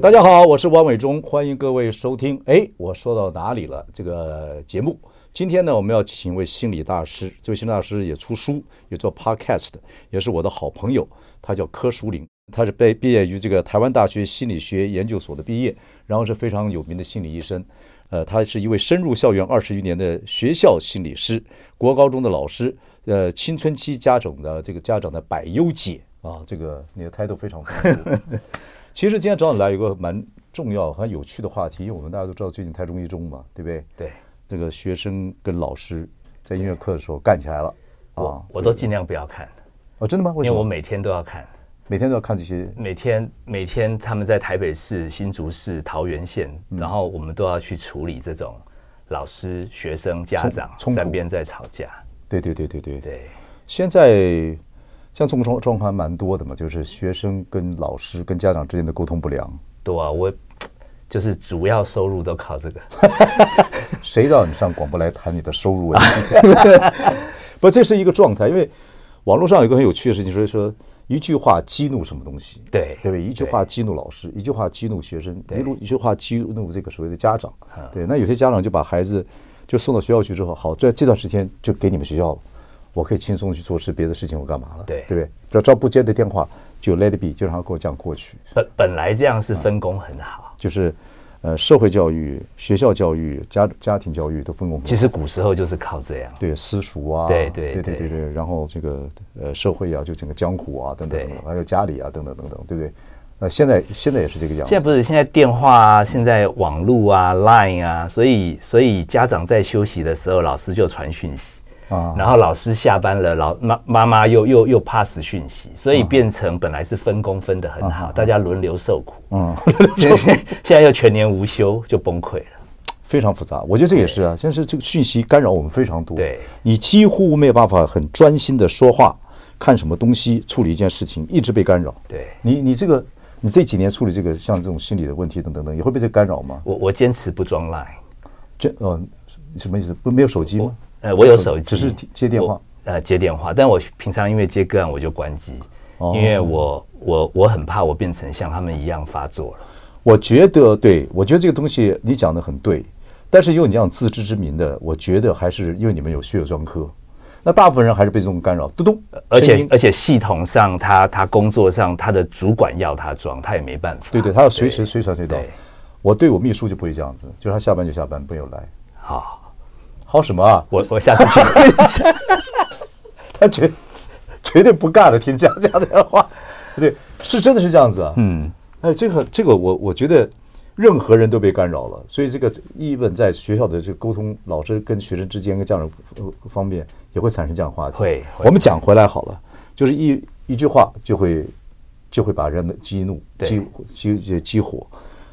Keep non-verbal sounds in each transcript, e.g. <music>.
大家好，我是王伟忠，欢迎各位收听。哎，我说到哪里了？这个节目今天呢，我们要请一位心理大师。这位心理大师也出书，也做 podcast，也是我的好朋友。他叫柯淑玲，他是被毕业于这个台湾大学心理学研究所的毕业，然后是非常有名的心理医生。呃，他是一位深入校园二十余年的学校心理师，国高中的老师，呃，青春期家长的这个家长的百忧解啊，这个你的态度非常丰富。<laughs> 其实今天找你来有个蛮重要、很有趣的话题，因为我们大家都知道最近台中一中嘛，对不对？对，这个学生跟老师在音乐课的时候干起来了啊！我我都尽量不要看。哦，真的吗？为什么？因为我每天都要看，每天都要看这些。每天每天他们在台北市、新竹市、桃园县，嗯、然后我们都要去处理这种老师、学生、家长三边在吵架。对对对对对对。现在。像这种状状况还蛮多的嘛，就是学生跟老师跟家长之间的沟通不良。对啊，我就是主要收入都靠这个。<laughs> 谁让你上广播来谈你的收入问题？<laughs> 不，这是一个状态，因为网络上有一个很有趣的事情，所以说一句话激怒什么东西？对，对不对？一句话激怒老师，一句话激怒学生，一路一句话激怒这个所谓的家长。对，那有些家长就把孩子就送到学校去之后，好，在这段时间就给你们学校了。我可以轻松去做事，别的事情我干嘛了？对对不对？只要照不接的电话，就 let it be，就让他给我这样过去。本本来这样是分工很好，就是呃，社会教育、学校教育、家家庭教育都分工。其实古时候就是靠这样，对私塾啊，对对对对对对，然后这个呃社会啊，就整个江湖啊等等等等，还有家里啊等等等等，对不对？那现在现在也是这个样子。现在不是现在电话啊，现在网络啊，Line 啊，所以所以家长在休息的时候，老师就传讯息。啊，然后老师下班了，老妈妈妈又又又 pass 讯息，所以变成本来是分工分得很好，大家轮流受苦。嗯，<laughs> 现在现在又全年无休，就崩溃了，非常复杂。我觉得这也是啊，现在是这个讯息干扰我们非常多。对，你几乎没有办法很专心的说话，看什么东西，处理一件事情，一直被干扰。对，你你这个你这几年处理这个像这种心理的问题等等等，也会被这干扰吗？我我坚持不装 Line，这呃什么意思？不没有手机吗？呃，我有手机，只是接电话。呃，接电话，但我平常因为接个案，我就关机，哦、因为我我我很怕我变成像他们一样发作了。我觉得，对，我觉得这个东西你讲的很对，但是因为你这样自知之明的，我觉得还是因为你们有学有专科，那大部分人还是被这种干扰，嘟嘟。而且而且系统上他，他他工作上他的主管要他装，他也没办法。对对，他要随时随传随到。我对我秘书就不会这样子，就是他下班就下班，不用来。好。好什么啊？我我下次去他绝绝对不干了，听这样这样的话，对，是真的是这样子啊。嗯，哎，这个这个我我觉得任何人都被干扰了，所以这个一本在学校的这个沟通，老师跟学生之间跟家长方面也会产生这样的话题。会，我们讲回来好了，就是一一句话就会就会把人的激怒、激激激火。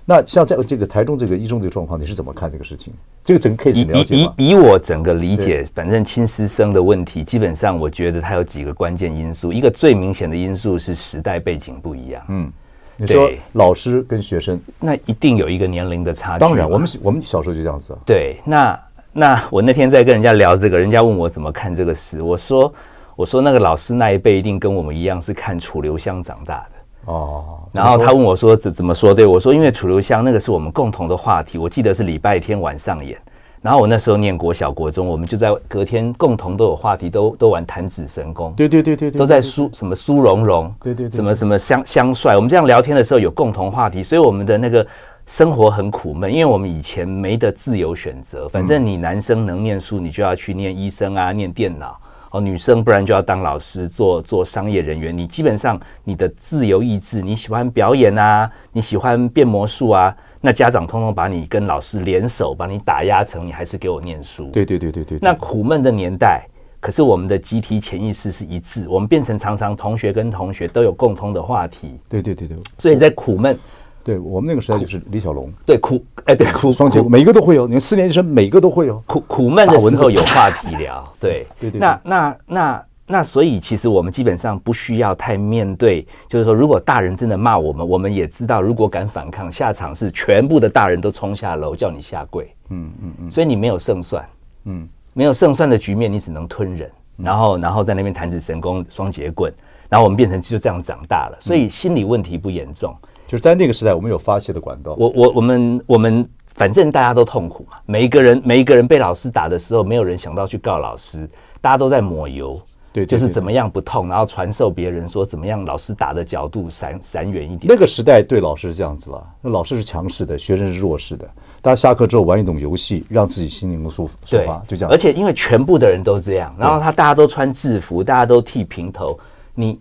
那像在这个台中这个一中这个状况，你是怎么看这个事情？这个整个 case 了解吗？以以以我整个理解，反正亲师生的问题，基本上我觉得它有几个关键因素。一个最明显的因素是时代背景不一样。嗯，你说老师跟学生，那一定有一个年龄的差距。当然，我们我们小时候就这样子啊。对，那那我那天在跟人家聊这个，人家问我怎么看这个事，我说我说那个老师那一辈一定跟我们一样是看楚留香长大的。哦，然后他问我说：“怎怎么说？”对我说：“因为楚留香那个是我们共同的话题，我记得是礼拜天晚上演。然后我那时候念国小国中，我们就在隔天共同都有话题，都都玩弹指神功。对对对对，都在苏什么苏蓉蓉，对对，什么什么香香帅。我们这样聊天的时候有共同话题，所以我们的那个生活很苦闷，因为我们以前没得自由选择，反正你男生能念书，你就要去念医生啊，念电脑。”哦，女生不然就要当老师，做做商业人员。你基本上你的自由意志，你喜欢表演啊，你喜欢变魔术啊，那家长通通把你跟老师联手，把你打压成你还是给我念书。对对对对对。那苦闷的年代，可是我们的集体潜意识是一致，我们变成常常同学跟同学都有共通的话题。对对对对。所以在苦闷对我们那个时代就是李小龙，对苦哎对苦双截棍，每一个都会有。你看四年级生每个都会有。苦苦闷的时候有 <laughs> 话题聊，对对对。那那那那所以其实我们基本上不需要太面对，就是说如果大人真的骂我们，我们也知道如果敢反抗，下场是全部的大人都冲下楼叫你下跪。嗯嗯嗯。所以你没有胜算，嗯，没有胜算的局面，你只能吞忍，然后然后在那边弹指神功双截棍，然后我们变成就这样长大了，所以心理问题不严重。就是在那个时代，我们有发泄的管道。我我我们我们反正大家都痛苦嘛，每一个人每一个人被老师打的时候，没有人想到去告老师，大家都在抹油，对，就是怎么样不痛，然后传授别人说怎么样老师打的角度闪闪远一点。那个时代对老师是这样子了，那老师是强势的，学生是弱势的，大家下课之后玩一种游戏，让自己心灵抒抒发，就这样。而且因为全部的人都这样，然后他大家都穿制服，大家都剃平头，你。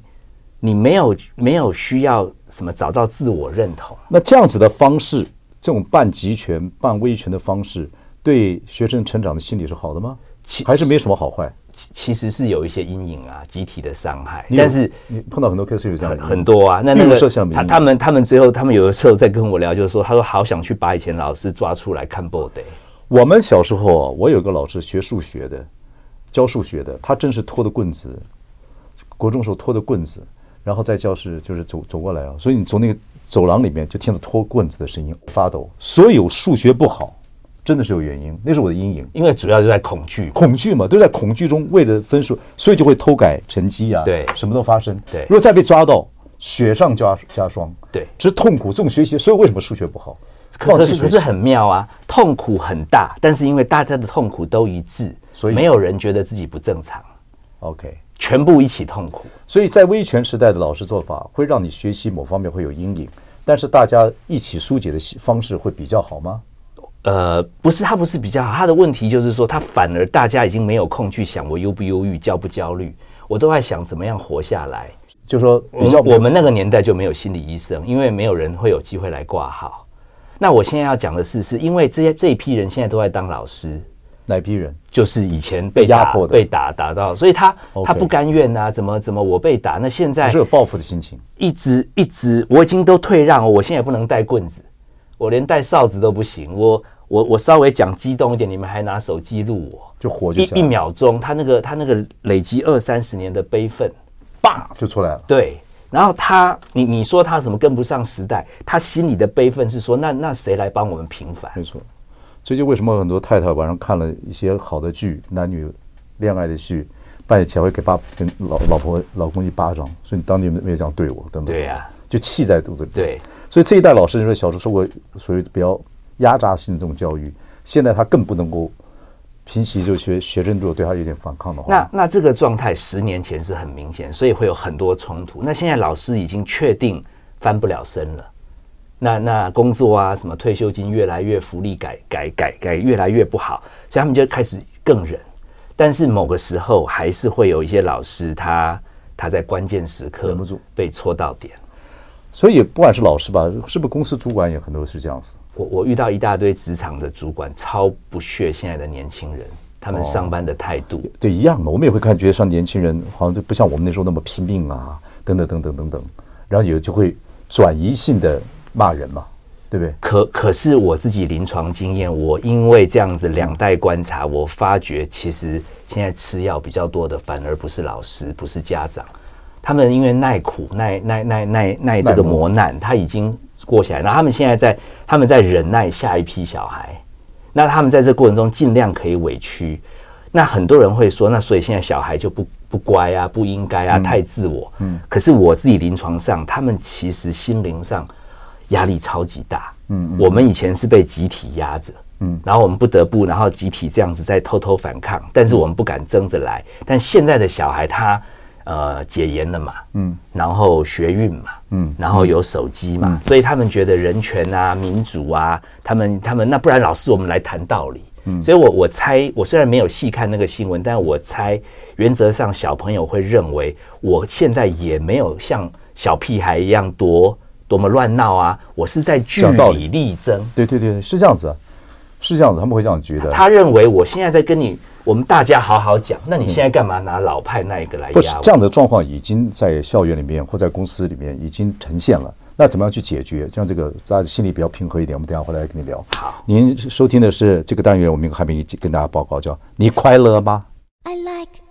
你没有没有需要什么找到自我认同，那这样子的方式，这种半集权、半威权的方式，对学生成长的心理是好的吗？其还是没什么好坏？其实是有一些阴影啊，集体的伤害。但是你碰到很多 case 有这样很很多啊。那那个他他们他们最后他们有的时候在跟我聊，就是说他说好想去把以前老师抓出来看 body。我们小时候啊，我有个老师学数学的，教数学的，他真是拖的棍子，国中时候拖的棍子。然后在教室就是走走过来啊，所以你从那个走廊里面就听到拖棍子的声音，发抖。所有数学不好，真的是有原因，那是我的阴影，因为主要就在恐惧，恐惧嘛，都在恐惧中为了分数，所以就会偷改成绩啊，对，什么都发生。对，如果再被抓到，雪上加加霜，对，只是痛苦。这种学习，所以为什么数学不好？可是可是很妙啊，痛苦很大，但是因为大家的痛苦都一致，所以没有人觉得自己不正常。OK。全部一起痛苦，所以在威权时代的老师做法会让你学习某方面会有阴影，但是大家一起疏解的方式会比较好吗？呃，不是，他不是比较好，他的问题就是说，他反而大家已经没有空去想我忧不忧郁、焦不焦虑，我都在想怎么样活下来。就是说，比较我们那个年代就没有心理医生，因为没有人会有机会来挂号。那我现在要讲的是，是因为这些这一批人现在都在当老师。哪批人？就是以前被压迫的，被打打到，所以他他不甘愿呐，怎么怎么我被打？那现在是有报复的心情，一直一直，我已经都退让，我现在不能带棍子，我连带哨子都不行，我我我稍微讲激动一点，你们还拿手机录我，就火就一一秒钟，他那个他那个累积二三十年的悲愤，叭就出来了。对，然后他你你说他怎么跟不上时代？他心里的悲愤是说，那那谁来帮我们平反？没错。这就为什么很多太太晚上看了一些好的剧，男女恋爱的剧，半夜起来会给爸跟老老婆老公一巴掌，说你当年没有这样对我，等等。对呀，就气在肚子里。对，所以这一代老师你说小时候受过属于比较压榨性的这种教育，现在他更不能够平息，就学学生如果对他有点反抗的话。那那这个状态十年前是很明显，所以会有很多冲突。那现在老师已经确定翻不了身了。那那工作啊，什么退休金越来越福利改改改改越来越不好，所以他们就开始更忍。但是某个时候还是会有一些老师他，他他在关键时刻忍不住被戳到点。所以不管是老师吧，是不是公司主管也很多是这样子？我我遇到一大堆职场的主管超不屑现在的年轻人，他们上班的态度。哦、对一样的，我们也会看觉得像年轻人好像就不像我们那时候那么拼命啊，等等等等等等，然后有就会转移性的。骂人嘛，对不对？可可是我自己临床经验，我因为这样子两代观察，我发觉其实现在吃药比较多的，反而不是老师，不是家长，他们因为耐苦、耐耐耐耐耐这个磨难，他已经过起来，然后他们现在在他们在忍耐下一批小孩，那他们在这过程中尽量可以委屈，那很多人会说，那所以现在小孩就不不乖啊，不应该啊，太自我。嗯，可是我自己临床上，他们其实心灵上。压力超级大，嗯，我们以前是被集体压着，嗯，然后我们不得不，然后集体这样子在偷偷反抗，但是我们不敢争着来。但现在的小孩他呃解严了嘛，嗯，然后学运嘛，嗯，然后有手机嘛，所以他们觉得人权啊、民主啊，他们他们那不然老师我们来谈道理，嗯，所以我我猜我虽然没有细看那个新闻，但我猜原则上小朋友会认为我现在也没有像小屁孩一样多。多么乱闹啊！我是在据理力争。对对对，是这样子，啊，是这样子，他们会这样觉得。他认为我现在在跟你，我们大家好好讲。那你现在干嘛拿老派那一个来压？不是这样的状况，已经在校园里面或在公司里面已经呈现了。那怎么样去解决？像这个大家心里比较平和一点。我们等下回来跟你聊。好，您收听的是这个单元，我们还没跟大家报告，叫你快乐吗？I like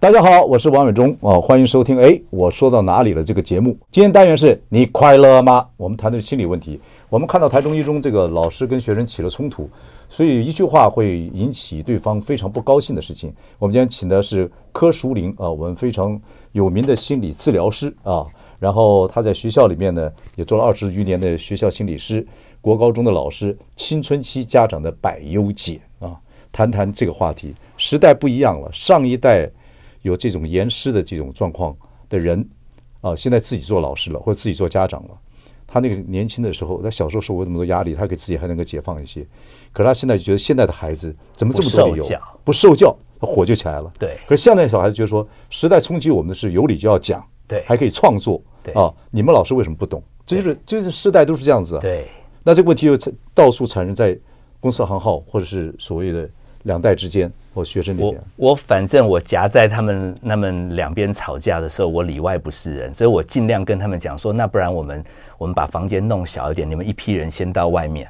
大家好，我是王伟忠啊，欢迎收听。哎，我说到哪里了？这个节目今天单元是你快乐吗？我们谈的是心理问题。我们看到台中一中这个老师跟学生起了冲突，所以一句话会引起对方非常不高兴的事情。我们今天请的是柯淑玲啊，我们非常有名的心理治疗师啊，然后他在学校里面呢也做了二十余年的学校心理师，国高中的老师，青春期家长的百忧解啊，谈谈这个话题。时代不一样了，上一代。有这种严师的这种状况的人，啊，现在自己做老师了，或者自己做家长了。他那个年轻的时候，他小时候受过那么多压力，他给自己还能够解放一些。可是他现在就觉得现在的孩子怎么这么多理由？不受教，他火就起来了。对。可是现在小孩子觉得说，时代冲击我们的是有理就要讲，对，还可以创作。对啊，你们老师为什么不懂？这就是就是时代都是这样子啊。对。那这个问题又到处产生在公司行号，或者是所谓的。两代之间，或学生里面，我我反正我夹在他们那们两边吵架的时候，我里外不是人，所以我尽量跟他们讲说，那不然我们我们把房间弄小一点，你们一批人先到外面，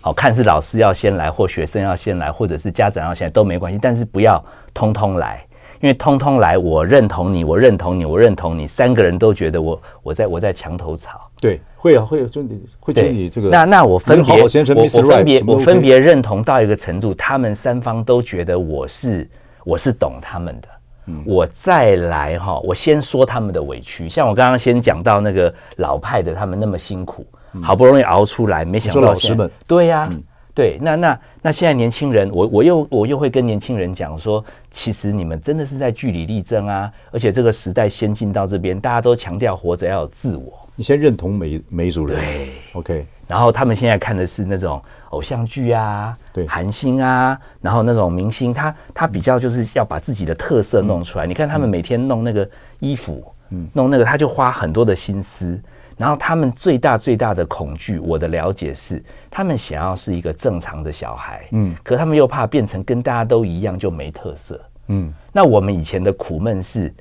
好看是老师要先来，或学生要先来，或者是家长要先来都没关系，但是不要通通来，因为通通来，我认同你，我认同你，我认同你，三个人都觉得我我在我在墙头草。对，会啊，会有，就你会觉得你这个。那那我分别，我我分别，我分别认同到一个程度，他们三方都觉得我是我是懂他们的。嗯，我再来哈，我先说他们的委屈。像我刚刚先讲到那个老派的，他们那么辛苦，好不容易熬出来，没想到老师们。对呀，对，那那那现在年轻人，我我又我又会跟年轻人讲说，其实你们真的是在据理力争啊，而且这个时代先进到这边，大家都强调活着要有自我。你先认同每每一组人，对，OK。然后他们现在看的是那种偶像剧啊，对，韩星啊，然后那种明星，他他比较就是要把自己的特色弄出来。嗯、你看他们每天弄那个衣服，嗯，弄那个他就花很多的心思。然后他们最大最大的恐惧，我的了解是，他们想要是一个正常的小孩，嗯，可他们又怕变成跟大家都一样就没特色，嗯。那我们以前的苦闷是。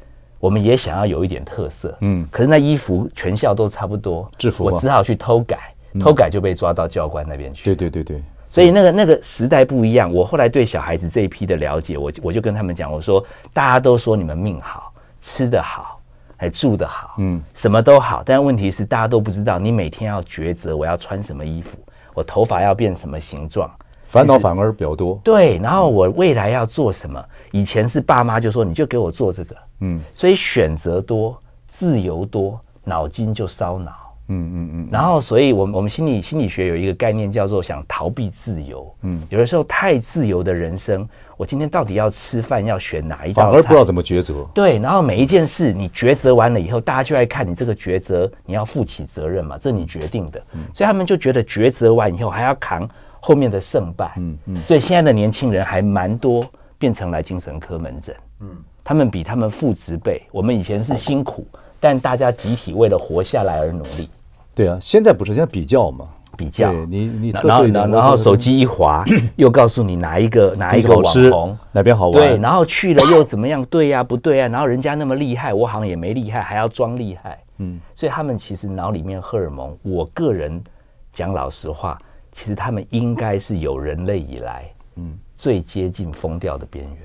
我们也想要有一点特色，嗯，可是那衣服全校都差不多，制服，我只好去偷改，偷改就被抓到教官那边去。对对对对，所以那个那个时代不一样。我后来对小孩子这一批的了解，我我就跟他们讲，我说大家都说你们命好，吃得好，还住得好，嗯，什么都好，但问题是大家都不知道，你每天要抉择我要穿什么衣服，我头发要变什么形状。烦恼反而比较多，对。然后我未来要做什么？以前是爸妈就说你就给我做这个，嗯。所以选择多，自由多，脑筋就烧脑，嗯嗯嗯。然后，所以我们我们心理心理学有一个概念叫做想逃避自由，嗯。有的时候太自由的人生，我今天到底要吃饭要选哪一道菜？反而不知道怎么抉择。对。然后每一件事你抉择完了以后，大家就爱看你这个抉择，你要负起责任嘛？这你决定的。嗯。所以他们就觉得抉择完以后还要扛。后面的胜败，嗯嗯，所以现在的年轻人还蛮多变成来精神科门诊，嗯，他们比他们父执辈，我们以前是辛苦，但大家集体为了活下来而努力。对啊，现在不是现在比较嘛，比较，你你然后然后手机一滑，<coughs> 又告诉你哪一个哪一个网红哪边好玩，对，然后去了又怎么样？对呀，不对啊？然后人家那么厉害，我好像也没厉害，还要装厉害，嗯，所以他们其实脑里面荷尔蒙，我个人讲老实话。其实他们应该是有人类以来，嗯，最接近疯掉的边缘。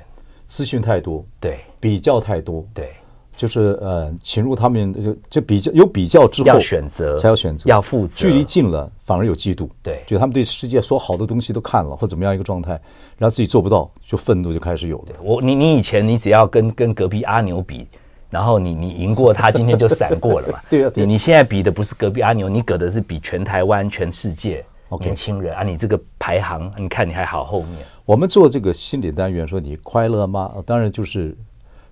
资讯太多，对，比较太多，对，就是呃，侵入他们就就比较有比较之后要选择，才要选择，要负责。距离近了反而有嫉妒，对，就他们对世界所有好的东西都看了或怎么样一个状态，然后自己做不到，就愤怒就开始有了。我你你以前你只要跟跟隔壁阿牛比，然后你你赢过他，今天就闪过了嘛。<laughs> 对啊，你你现在比的不是隔壁阿牛，你比的是比全台湾全世界。年轻人啊，你这个排行，你看你还好后面。我们做这个心理单元，说你快乐吗？当然就是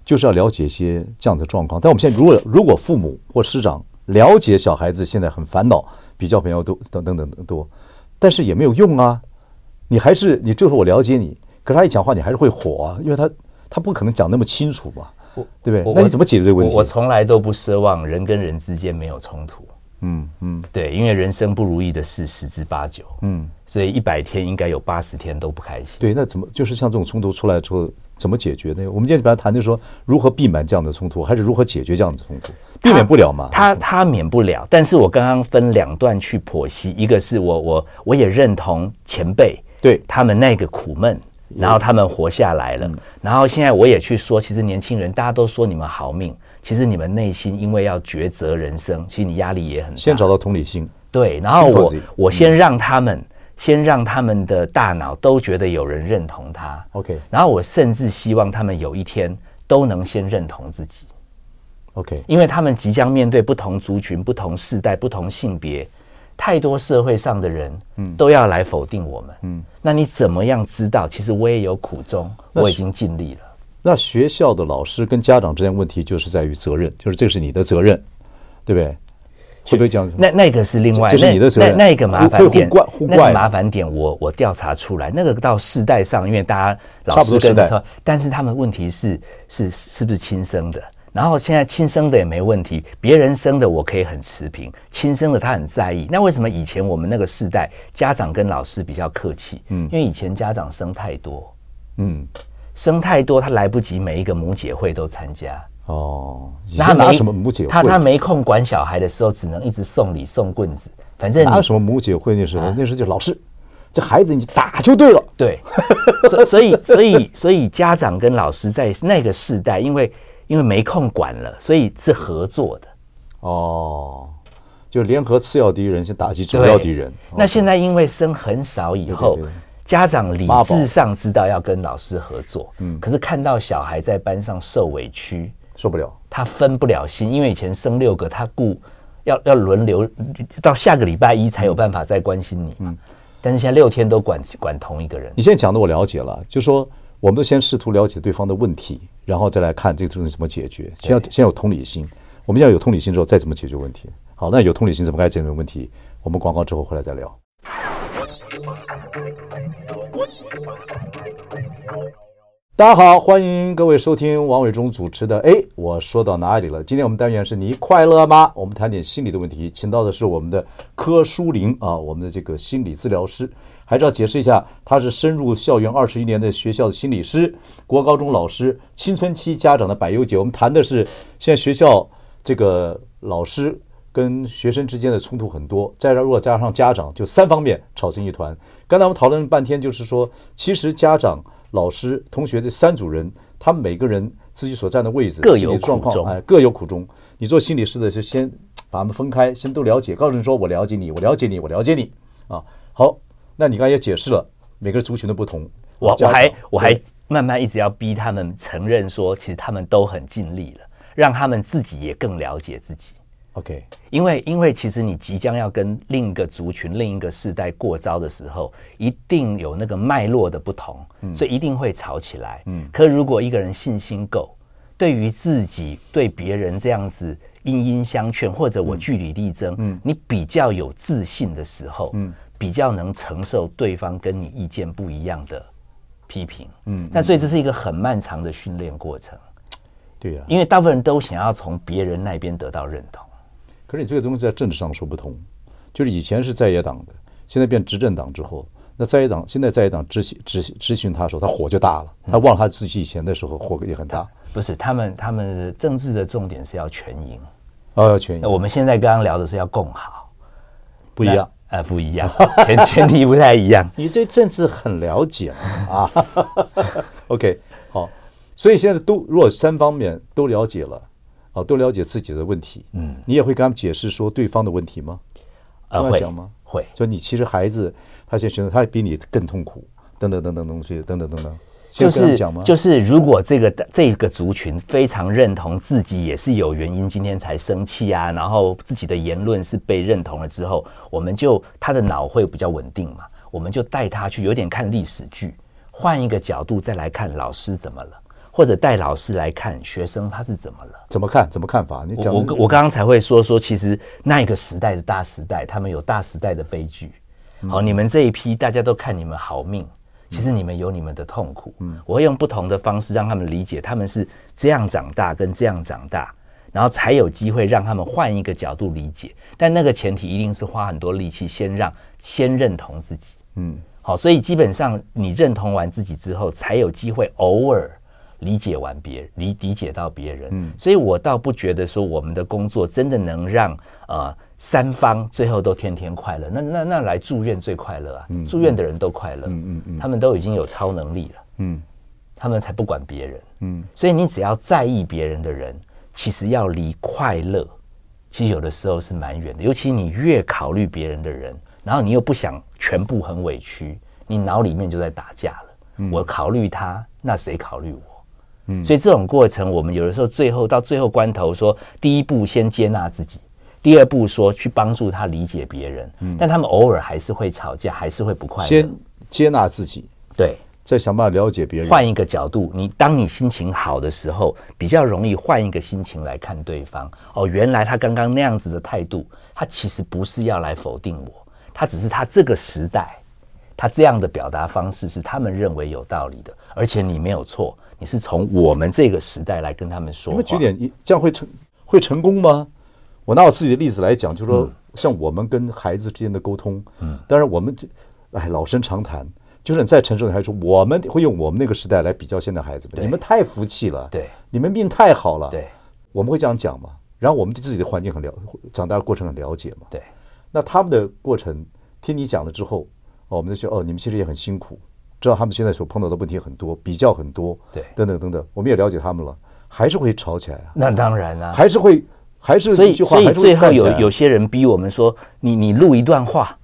就是要了解一些这样的状况。但我们现在如果如果父母或师长了解小孩子现在很烦恼，比较朋友多等等等等多，但是也没有用啊。你还是你就是我了解你，可是他一讲话你还是会火啊，因为他他不可能讲那么清楚嘛，对不对？那你怎么解决这个问题？我从来都不奢望人跟人之间没有冲突。嗯嗯，对，因为人生不如意的事十之八九，嗯，所以一百天应该有八十天都不开心。对，那怎么就是像这种冲突出来之后怎么解决呢？我们今天本来谈的说如何避免这样的冲突，还是如何解决这样的冲突？避免不了嘛？他他，他免不了，但是我刚刚分两段去剖析，一个是我我我也认同前辈对他们那个苦闷，然后他们活下来了，嗯，然后现在我也去说，其实年轻人大家都说你们好命。其实你们内心因为要抉择人生，其实你压力也很大。先找到同理心，对，然后我我先让他们，先让他们的大脑都觉得有人认同他。OK，然后我甚至希望他们有一天都能先认同自己。OK，因为他们即将面对不同族群、不同世代、不同性别，太多社会上的人，嗯，都要来否定我们。嗯，那你怎么样知道？其实我也有苦衷，我已经尽力了。那学校的老师跟家长之间问题就是在于责任，就是这是你的责任，对不对？会不会讲？那那个是另外，这是你的责任。那那个麻烦点，那个麻烦点，我我调查出来，那个到世代上，因为大家老师跟你说，但是他们问题是是是不是亲生的？然后现在亲生的也没问题，别人生的我可以很持平，亲生的他很在意。那为什么以前我们那个世代家长跟老师比较客气？嗯，因为以前家长生太多，嗯。生太多，他来不及每一个母姐会都参加哦。他拿什么母姐会？他他没空管小孩的时候，只能一直送礼送棍子。反正拿什么母姐会？那时候、啊、那时候就老师，这孩子你打就对了。对，所所以所以所以家长跟老师在那个世代，因为因为没空管了，所以是合作的。哦，就联合次要敌人先打击主要敌人。那现在因为生很少以后。对对对家长理智上知道要跟老师合作，嗯，可是看到小孩在班上受委屈，受不了，他分不了心，因为以前生六个，他顾要要轮流到下个礼拜一才有办法再关心你，嗯，但是现在六天都管管同一个人。你现在讲的我了解了，就是说我们都先试图了解对方的问题，然后再来看这个东西怎么解决。先要先有同理心，我们要有同理心之后再怎么解决问题。好，那有同理心怎么该解决问题？我们广告之后回来再聊。大家好，欢迎各位收听王伟忠主持的。哎，我说到哪里了？今天我们单元是你快乐吗？我们谈点心理的问题，请到的是我们的柯书凌啊，我们的这个心理治疗师，还是要解释一下，他是深入校园二十一年的学校的心理师，国高中老师，青春期家长的百忧解。我们谈的是现在学校这个老师跟学生之间的冲突很多，再如果加上家长，就三方面吵成一团。刚才我们讨论了半天，就是说，其实家长、老师、同学这三组人，他们每个人自己所站的位置、各有状况，哎，各有苦衷。你做心理师的是先把他们分开，先都了解，告诉你说我了解你，我了解你，我了解你啊。好，那你刚才也解释了，每个族群的不同。我我还我还慢慢一直要逼他们承认说，其实他们都很尽力了，让他们自己也更了解自己。OK，因为因为其实你即将要跟另一个族群、另一个世代过招的时候，一定有那个脉络的不同，嗯，所以一定会吵起来。嗯，可如果一个人信心够，对于自己、对别人这样子殷殷相劝，或者我据理力争，嗯，你比较有自信的时候，嗯，比较能承受对方跟你意见不一样的批评，嗯，那所以这是一个很漫长的训练过程。对呀，因为大部分人都想要从别人那边得到认同。可是你这个东西在政治上说不通，就是以前是在野党的，现在变执政党之后，那在野党现在在野党质询质质询他的时候，他火就大了，他忘了他自己以前的时候火也很大。嗯、不是他们他们政治的重点是要全赢，哦要全赢。我们现在刚刚聊的是要共好，不一样，呃不一样，<laughs> 前前提不太一样。你对政治很了解啊？<laughs> OK 好，所以现在都如果三方面都了解了。哦，多了解自己的问题，嗯，你也会跟他们解释说对方的问题吗？呃，会讲吗？会，所以你其实孩子他现在选择他比你更痛苦，等等等等东西，等等等等，就是就是如果这个这个族群非常认同自己也是有原因今天才生气啊，然后自己的言论是被认同了之后，我们就他的脑会比较稳定嘛，我们就带他去有点看历史剧，换一个角度再来看老师怎么了。或者带老师来看学生他是怎么了？怎么看？怎么看法？你讲我我刚刚才会说说，其实那一个时代的大时代，他们有大时代的悲剧。好，你们这一批大家都看你们好命，其实你们有你们的痛苦。嗯，我会用不同的方式让他们理解，他们是这样长大跟这样长大。然后才有机会让他们换一个角度理解。但那个前提一定是花很多力气，先让先认同自己。嗯，好，所以基本上你认同完自己之后，才有机会偶尔理解完别人，理理解到别人。嗯，所以我倒不觉得说我们的工作真的能让呃三方最后都天天快乐。那那那来住院最快乐啊！住院的人都快乐。嗯嗯嗯，他们都已经有超能力了。嗯，他们才不管别人。嗯，所以你只要在意别人的人，其实要离快乐，其实有的时候是蛮远的。尤其你越考虑别人的人。然后你又不想全部很委屈，你脑里面就在打架了。嗯、我考虑他，那谁考虑我？嗯，所以这种过程，我们有的时候最后到最后关头说，说第一步先接纳自己，第二步说去帮助他理解别人。嗯，但他们偶尔还是会吵架，还是会不快乐。先接纳自己，对，再想办法了解别人。换一个角度，你当你心情好的时候，比较容易换一个心情来看对方。哦，原来他刚刚那样子的态度，他其实不是要来否定我。他只是他这个时代，他这样的表达方式是他们认为有道理的，而且你没有错，你是从我们这个时代来跟他们说话。你们举点，这样会成会成功吗？我拿我自己的例子来讲，就是说，像我们跟孩子之间的沟通，嗯，当然我们，哎，老生常谈，就是你再成熟，你还说我们会用我们那个时代来比较现在孩子们，你们太服气了，对，你们命太好了，对，我们会这样讲嘛？然后我们对自己的环境很了，长大的过程很了解嘛？对。那他们的过程，听你讲了之后，哦，我们就说哦，你们其实也很辛苦，知道他们现在所碰到的问题很多，比较很多，对，等等等等，我们也了解他们了，还是会吵起来啊。那当然啦，还是会，还是所以所以最后有有些人逼我们说，你你录一段话，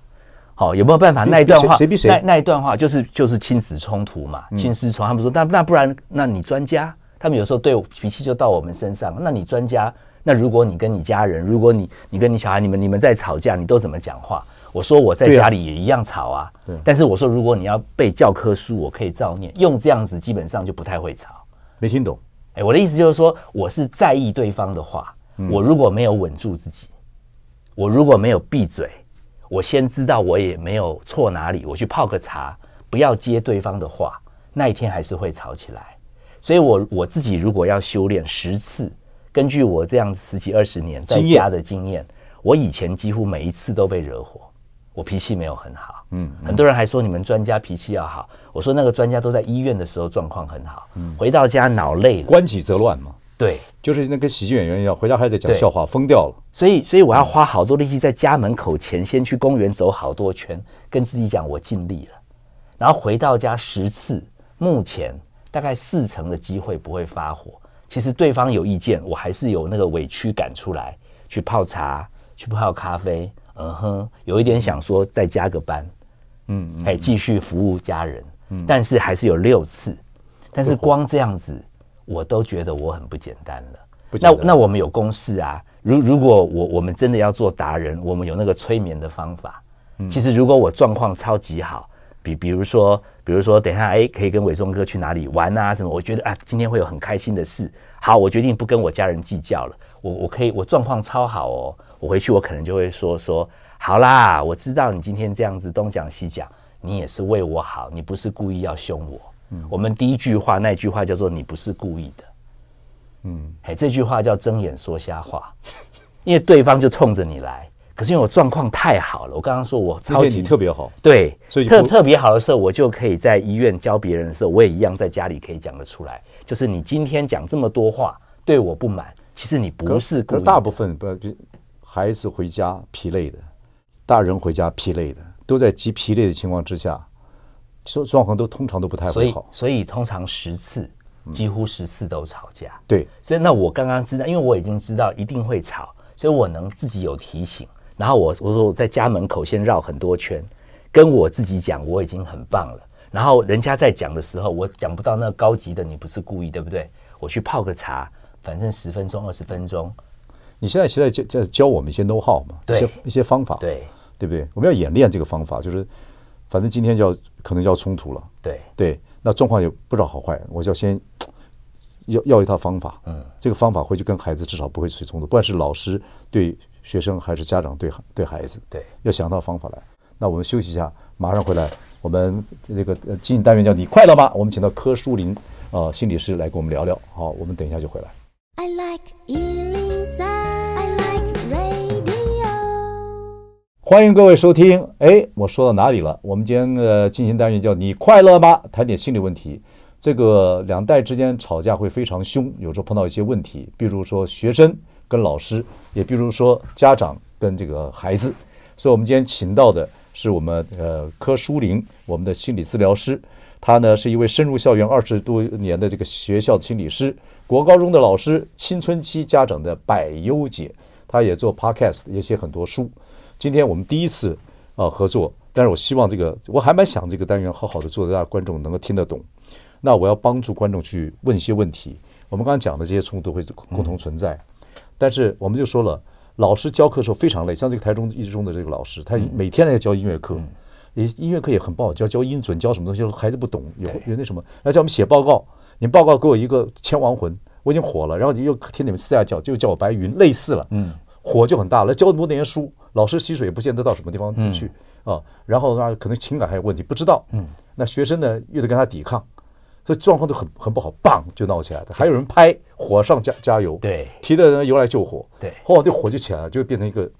好，有没有办法？那一段话谁逼谁？那那一段话就是就是亲子冲突嘛，亲师冲。他们说，那那不然，那你专家，他们有时候对我脾气就到我们身上，那你专家。那如果你跟你家人，如果你你跟你小孩，你们你们在吵架，你都怎么讲话？我说我在家里也一样吵啊。对。但是我说，如果你要背教科书，我可以照念。用这样子基本上就不太会吵。没听懂？哎，我的意思就是说，我是在意对方的话。我如果没有稳住自己，我如果没有闭嘴，我先知道我也没有错哪里，我去泡个茶，不要接对方的话，那一天还是会吵起来。所以我我自己如果要修炼十次。根据我这样十几二十年在家的经验，我以前几乎每一次都被惹火，我脾气没有很好。嗯，很多人还说你们专家脾气要好，我说那个专家都在医院的时候状况很好，嗯，回到家脑累了，关己则乱嘛。对，就是那跟喜剧演员一样，回家还在讲笑话，疯掉了。所以，所以我要花好多力气在家门口前先去公园走好多圈，跟自己讲我尽力了，然后回到家十次，目前大概四成的机会不会发火。其实对方有意见，我还是有那个委屈感出来，去泡茶，去泡咖啡，嗯哼，有一点想说再加个班，嗯，哎，继续服务家人，嗯，但是还是有六次，但是光这样子，我都觉得我很不简单了。那那我们有公式啊，如如果我我们真的要做达人，我们有那个催眠的方法。其实如果我状况超级好，比比如说。比如说，等一下，哎，可以跟伟忠哥去哪里玩啊？什么？我觉得啊，今天会有很开心的事。好，我决定不跟我家人计较了。我我可以，我状况超好哦。我回去，我可能就会说说，好啦，我知道你今天这样子东讲西讲，你也是为我好，你不是故意要凶我。嗯，我们第一句话那句话叫做你不是故意的。嗯，哎，这句话叫睁眼说瞎话，因为对方就冲着你来。可是因为我状况太好了，我刚刚说我超级特别好，对，所以特特别好的时候，我就可以在医院教别人的时候，我也一样在家里可以讲得出来。就是你今天讲这么多话，对我不满，其实你不是故意的。大部分不，孩子回家疲累的，大人回家疲累的，都在极疲累的情况之下，状状况都通常都不太会好。所以，所以通常十次，几乎十次都吵架。嗯、对，所以那我刚刚知道，因为我已经知道一定会吵，所以我能自己有提醒。然后我我说我在家门口先绕很多圈，跟我自己讲我已经很棒了。然后人家在讲的时候，我讲不到那个高级的，你不是故意，对不对？我去泡个茶，反正十分钟二十分钟。你现在现在教教教我们一些 know how 嘛，一些一些方法，对对不对？我们要演练这个方法，就是反正今天就要可能就要冲突了，对对。那状况也不知道好坏，我就要先要要一套方法，嗯，这个方法回去跟孩子至少不会起冲突，不管是老师对。学生还是家长对对孩子，对，要想到方法来。那我们休息一下，马上回来。我们这个经营单元叫你快乐吗？我们请到柯淑林啊、呃、心理师来跟我们聊聊。好，我们等一下就回来。I like 欢迎各位收听。哎，我说到哪里了？我们今天的进行单元叫“你快乐吗？”谈点心理问题。这个两代之间吵架会非常凶，有时候碰到一些问题，比如说学生跟老师，也比如说家长跟这个孩子。所以，我们今天请到的是我们呃柯书玲，我们的心理治疗师。他呢是一位深入校园二十多年的这个学校的心理师，国高中的老师，青春期家长的百优解。他也做 podcast，也写很多书。今天我们第一次啊合作，但是我希望这个我还蛮想这个单元好好的做，让观众能够听得懂。那我要帮助观众去问一些问题。我们刚刚讲的这些冲突会共同存在，但是我们就说了，老师教课的时候非常累，像这个台中一中的这个老师，他每天在教音乐课，也音乐课也很不好教，教音准，教什么东西孩子不懂，有有那什么，要叫我们写报告，你报告给我一个千亡魂，我已经火了，然后你又听你们私下叫，就叫我白云，类似了，嗯，火就很大了，教那么多年书。老师吸水也不见得到什么地方去啊，然后呢，可能情感还有问题，不知道。嗯，那学生呢又得跟他抵抗，所以状况都很很不好，棒就闹起来了。还有人拍，火上加加油，对，提的人油来救火，对，后来这火就起来了，就变成一个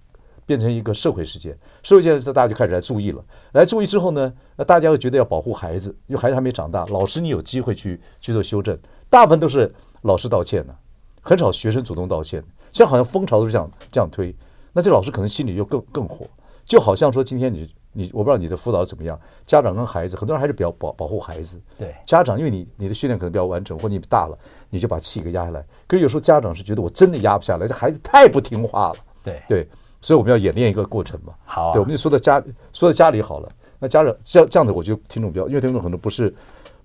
变成一个社会事件。社会事件，大家就开始来注意了。来注意之后呢，那大家又觉得要保护孩子，因为孩子还没长大，老师你有机会去去做修正。大部分都是老师道歉的，很少学生主动道歉。现在好像风潮都是这样这样推。那这老师可能心里又更更火，就好像说今天你你我不知道你的辅导怎么样，家长跟孩子很多人还是比较保保护孩子，对家长因为你你的训练可能比较完整或你大了，你就把气给压下来。可是有时候家长是觉得我真的压不下来，这孩子太不听话了，对对，所以我们要演练一个过程嘛。好、啊，对，我们就说到家说到家里好了，那家长这样这样子，我觉得听众比较，因为听众可能不是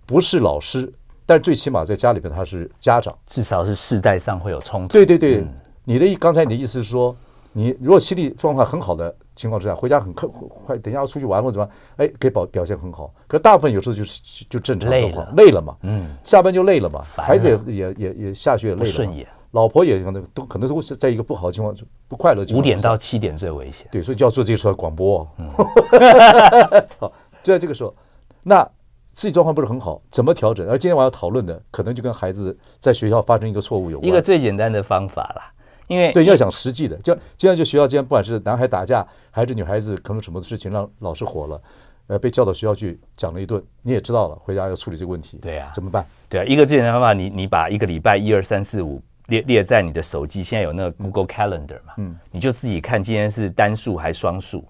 不是老师，但最起码在家里边他是家长，至少是世代上会有冲突。对对对，嗯、你的刚才你的意思是说。你如果心理状况很好的情况之下，回家很快快，等一下要出去玩或者怎么，哎，可以表表现很好。可是大部分有时候就是就正常状况，累了嘛，嗯，下班就累了嘛，孩子也也也也下学也累了，老婆也可能都可能都是在一个不好的情况，不快乐。五点到七点最危险，对，所以就要做这个时候广播。<laughs> 好，就在这个时候，那自己状况不是很好，怎么调整？而今天我要讨论的，可能就跟孩子在学校发生一个错误有关。一个最简单的方法啦。因为对，要讲实际的，就今天就学校间，不管是男孩打架，还是女孩子可能什么事情让老师火了，呃，被叫到学校去讲了一顿，你也知道了，回家要处理这个问题。对呀、啊，怎么办？对啊，一个最简单的方法，你你把一个礼拜一二三四五列列在你的手机，现在有那个 Google Calendar 嘛，嗯，你就自己看今天是单数还是双数，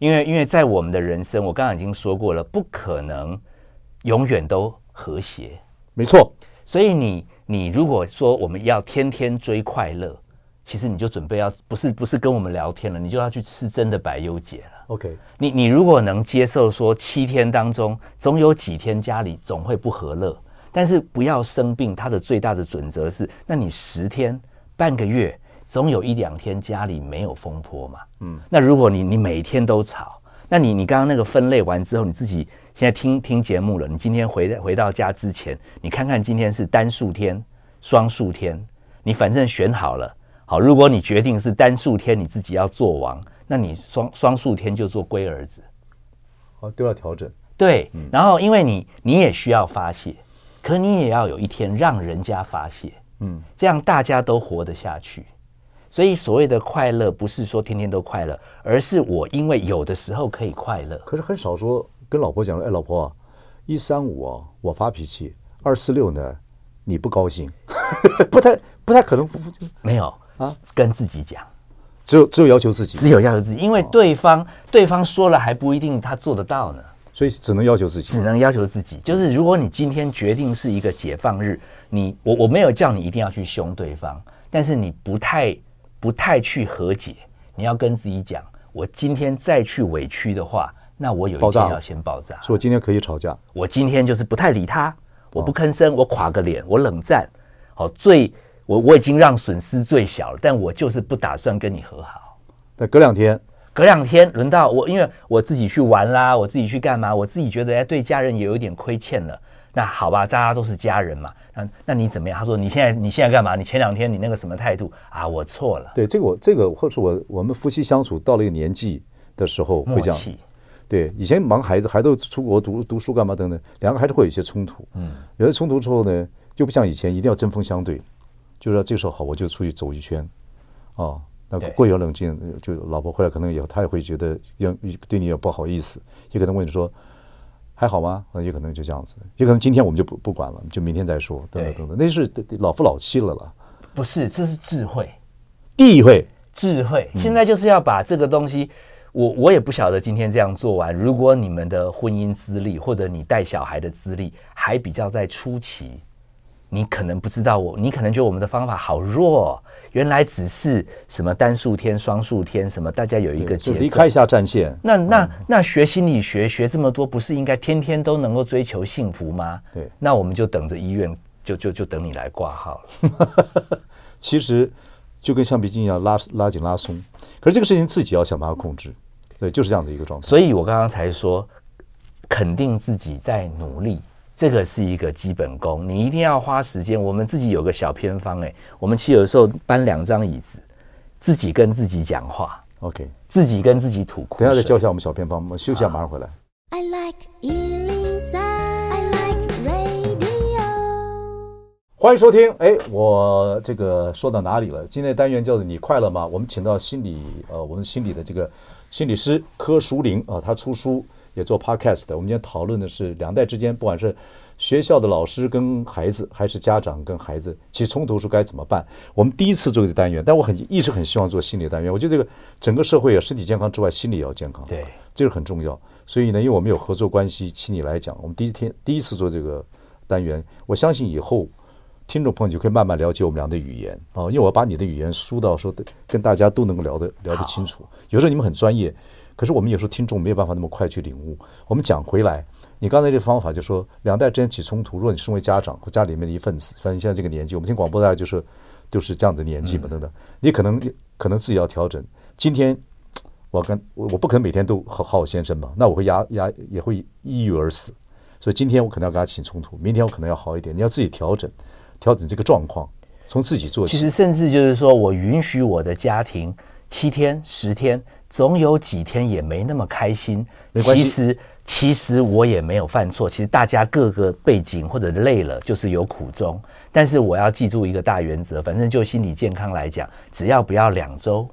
因为因为在我们的人生，我刚刚已经说过了，不可能永远都和谐，没错。所以你你如果说我们要天天追快乐。其实你就准备要不是不是跟我们聊天了，你就要去吃真的百忧解了。OK，你你如果能接受说七天当中总有几天家里总会不和乐，但是不要生病，它的最大的准则是，那你十天半个月总有一两天家里没有风波嘛。嗯，那如果你你每天都吵，那你你刚刚那个分类完之后，你自己现在听听节目了，你今天回回到家之前，你看看今天是单数天、双数天，你反正选好了。好，如果你决定是单数天你自己要做王，那你双双数天就做龟儿子，好，都要调整。对，嗯、然后因为你你也需要发泄，可你也要有一天让人家发泄，嗯，这样大家都活得下去。所以所谓的快乐不是说天天都快乐，而是我因为有的时候可以快乐。可是很少说跟老婆讲，哎，老婆啊，一三五啊，我发脾气，二四六呢，你不高兴，<laughs> 不太不太可能，没有。啊，跟自己讲，只有只有要求自己，只有要求自己，因为对方、哦、对方说了还不一定他做得到呢，所以只能要求自己，只能要求自己。就是如果你今天决定是一个解放日，你我我没有叫你一定要去凶对方，但是你不太不太去和解，你要跟自己讲，我今天再去委屈的话，那我有一天要先爆炸。所以我今天可以吵架，我今天就是不太理他，我不吭声，我垮个脸，我冷战，好最。我我已经让损失最小了，但我就是不打算跟你和好。再隔两天，隔两天轮到我，因为我自己去玩啦，我自己去干嘛？我自己觉得哎，对家人也有一点亏欠了。那好吧，大家都是家人嘛。那那你怎么样？他说你现在你现在干嘛？你前两天你那个什么态度啊？我错了。对这个我这个或者我我们夫妻相处到了一个年纪的时候会这样。对，以前忙孩子，孩子出国读读书干嘛等等，两个还是会有一些冲突。嗯，有些冲突之后呢，就不像以前一定要针锋相对。就是说这个时候好，我就出去走一圈，哦，那过以后冷静，就老婆回来可能以后他也会觉得要对你也不好意思，也可能问你说还好吗？也可能就这样子，也可能今天我们就不不管了，就明天再说，等等等等，那是老夫老妻了了。不是，这是智慧，地慧，智慧。现在就是要把这个东西。我我也不晓得今天这样做完，如果你们的婚姻资历或者你带小孩的资历还比较在初期，你可能不知道我，你可能觉得我们的方法好弱，原来只是什么单数天、双数天，什么大家有一个节奏，离开一下战线。那那、嗯、那学心理学学这么多，不是应该天天都能够追求幸福吗？对，那我们就等着医院，就就就等你来挂号了。<laughs> 其实就跟橡皮筋一样，拉拉紧拉松。可是这个事情自己要想办法控制，对，就是这样的一个状态。所以我刚刚才说，肯定自己在努力，这个是一个基本功。你一定要花时间。我们自己有个小偏方，哎，我们其实有的时候搬两张椅子，自己跟自己讲话，OK，自己跟自己吐苦。等下再教一下我们小偏方，我们休息一下，马上回来。I like 103, I like radio 欢迎收听，哎，我这个说到哪里了？今天的单元叫做“你快乐吗？”我们请到心理，呃，我们心理的这个心理师柯淑玲啊，她出书也做 podcast 的。我们今天讨论的是两代之间，不管是学校的老师跟孩子，还是家长跟孩子，其实冲突时该怎么办？我们第一次做这个单元，但我很一直很希望做心理单元。我觉得这个整个社会啊，身体健康之外，心理也要健康，对，这个很重要。所以呢，因为我们有合作关系，请你来讲，我们第一天第一次做这个单元，我相信以后。听众朋友就可以慢慢了解我们俩的语言啊，因为我把你的语言输到说跟大家都能够聊得聊得清楚。有时候你们很专业，可是我们有时候听众没有办法那么快去领悟。我们讲回来，你刚才这个方法就是说两代之间起冲突，如果你身为家长或家里面的一份子，反正现在这个年纪，我们听广播大家就是就是这样的年纪嘛，等等，你可能可能自己要调整。今天我跟我不可能每天都好好先生嘛，那我会压压也会抑郁而死。所以今天我可能要跟他起冲突，明天我可能要好一点，你要自己调整。调整这个状况，从自己做起。其实，甚至就是说我允许我的家庭七天、十天，总有几天也没那么开心。其实，其实我也没有犯错。其实大家各个背景或者累了，就是有苦衷。但是我要记住一个大原则，反正就心理健康来讲，只要不要两周，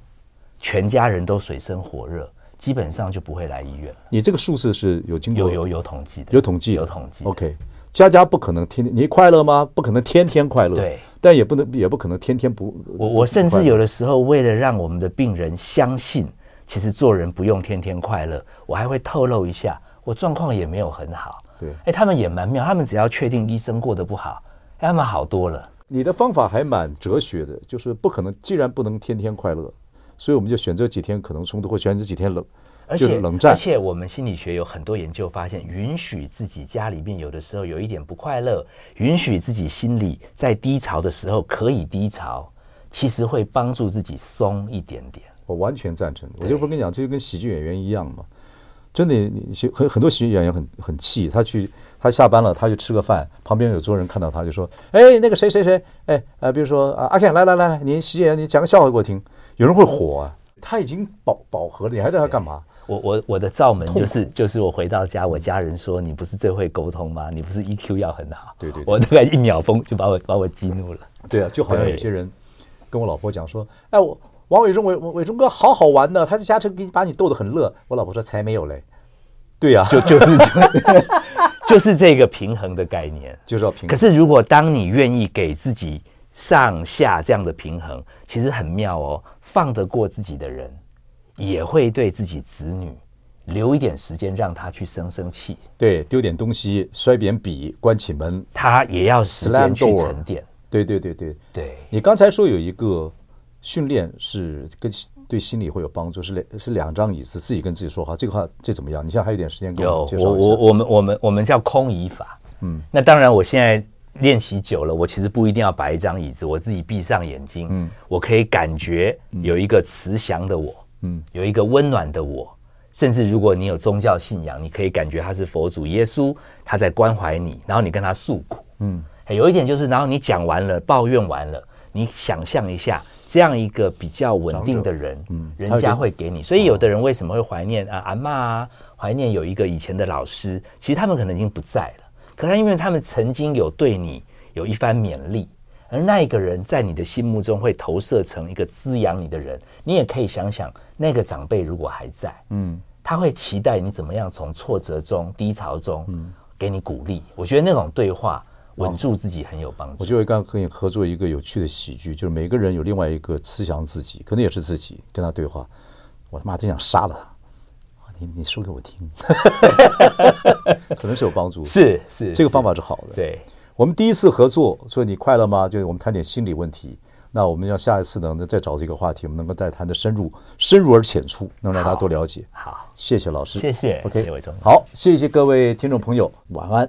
全家人都水深火热，基本上就不会来医院。你这个数字是有经过有有有统计的，有统计，有统计。OK。家家不可能天天你快乐吗？不可能天天快乐，对，但也不能也不可能天天不。我我甚至有的时候为了让我们的病人相信，其实做人不用天天快乐，我还会透露一下，我状况也没有很好。对，哎，他们也蛮妙，他们只要确定医生过得不好，他们好多了。你的方法还蛮哲学的，就是不可能，既然不能天天快乐，所以我们就选择几天可能冲突，或选择几天冷。而且冷战，而且我们心理学有很多研究发现，允许自己家里面有的时候有一点不快乐，允许自己心里在低潮的时候可以低潮，其实会帮助自己松一点点。我完全赞成。我就不跟你讲，这就跟喜剧演员一样嘛。真的，很很多喜剧演员很很气，他去他下班了，他去吃个饭，旁边有桌人看到他就说：“哎，那个谁谁谁，哎啊，比如说啊，阿 Ken，来来来，你喜剧演员，你讲个笑话给我听。”有人会火啊，他已经饱饱和了，你还在他干嘛？我我我的罩门就是就是我回到家，我家人说，你不是最会沟通吗？你不是 EQ 要很好？对对，我大概一秒钟就把我把我激怒了。对啊，就好像有些人跟我老婆讲说，哎，我王伟忠伟伟忠哥好好玩的，他在家车给你把你逗得很乐。我老婆说才没有嘞。对呀，就就是 <laughs> 就是这个平衡的概念，就是要平衡。可是如果当你愿意给自己上下这样的平衡，其实很妙哦，放得过自己的人。也会对自己子女留一点时间，让他去生生气。对，丢点东西，摔扁笔，关起门，他也要时间去沉淀。对对对对对。你刚才说有一个训练是跟对心理会有帮助，是两是两张椅子，自己跟自己说话。这个话这怎么样？你现在还有点时间给我介绍一下。有，我我我们我们我们叫空椅法。嗯，那当然，我现在练习久了，我其实不一定要摆一张椅子，我自己闭上眼睛，嗯，我可以感觉有一个慈祥的我。嗯，有一个温暖的我，甚至如果你有宗教信仰，你可以感觉他是佛祖耶稣，他在关怀你，然后你跟他诉苦。嗯，有一点就是，然后你讲完了，抱怨完了，你想象一下这样一个比较稳定的人，嗯，人家会给你。所以有的人为什么会怀念啊阿嬷啊，怀念有一个以前的老师，其实他们可能已经不在了，可是因为他们曾经有对你有一番勉励。而那一个人在你的心目中会投射成一个滋养你的人。你也可以想想，那个长辈如果还在，嗯，他会期待你怎么样从挫折中、低潮中，嗯，给你鼓励。我觉得那种对话稳住自己很有帮助。我就会刚刚跟你合作一个有趣的喜剧，就是每个人有另外一个慈祥自己，可能也是自己跟他对话。我他妈真想杀了他！你你说给我听，<laughs> 可能是有帮助。是是，这个方法是好的。对，我们第一次合作，所以你快乐吗？就是我们谈点心理问题。那我们要下一次呢，再找这个话题，我们能够再谈的深入、深入而浅出，能让大家多了解。好，谢谢老师，谢谢。OK，好，谢谢各位听众朋友，晚安。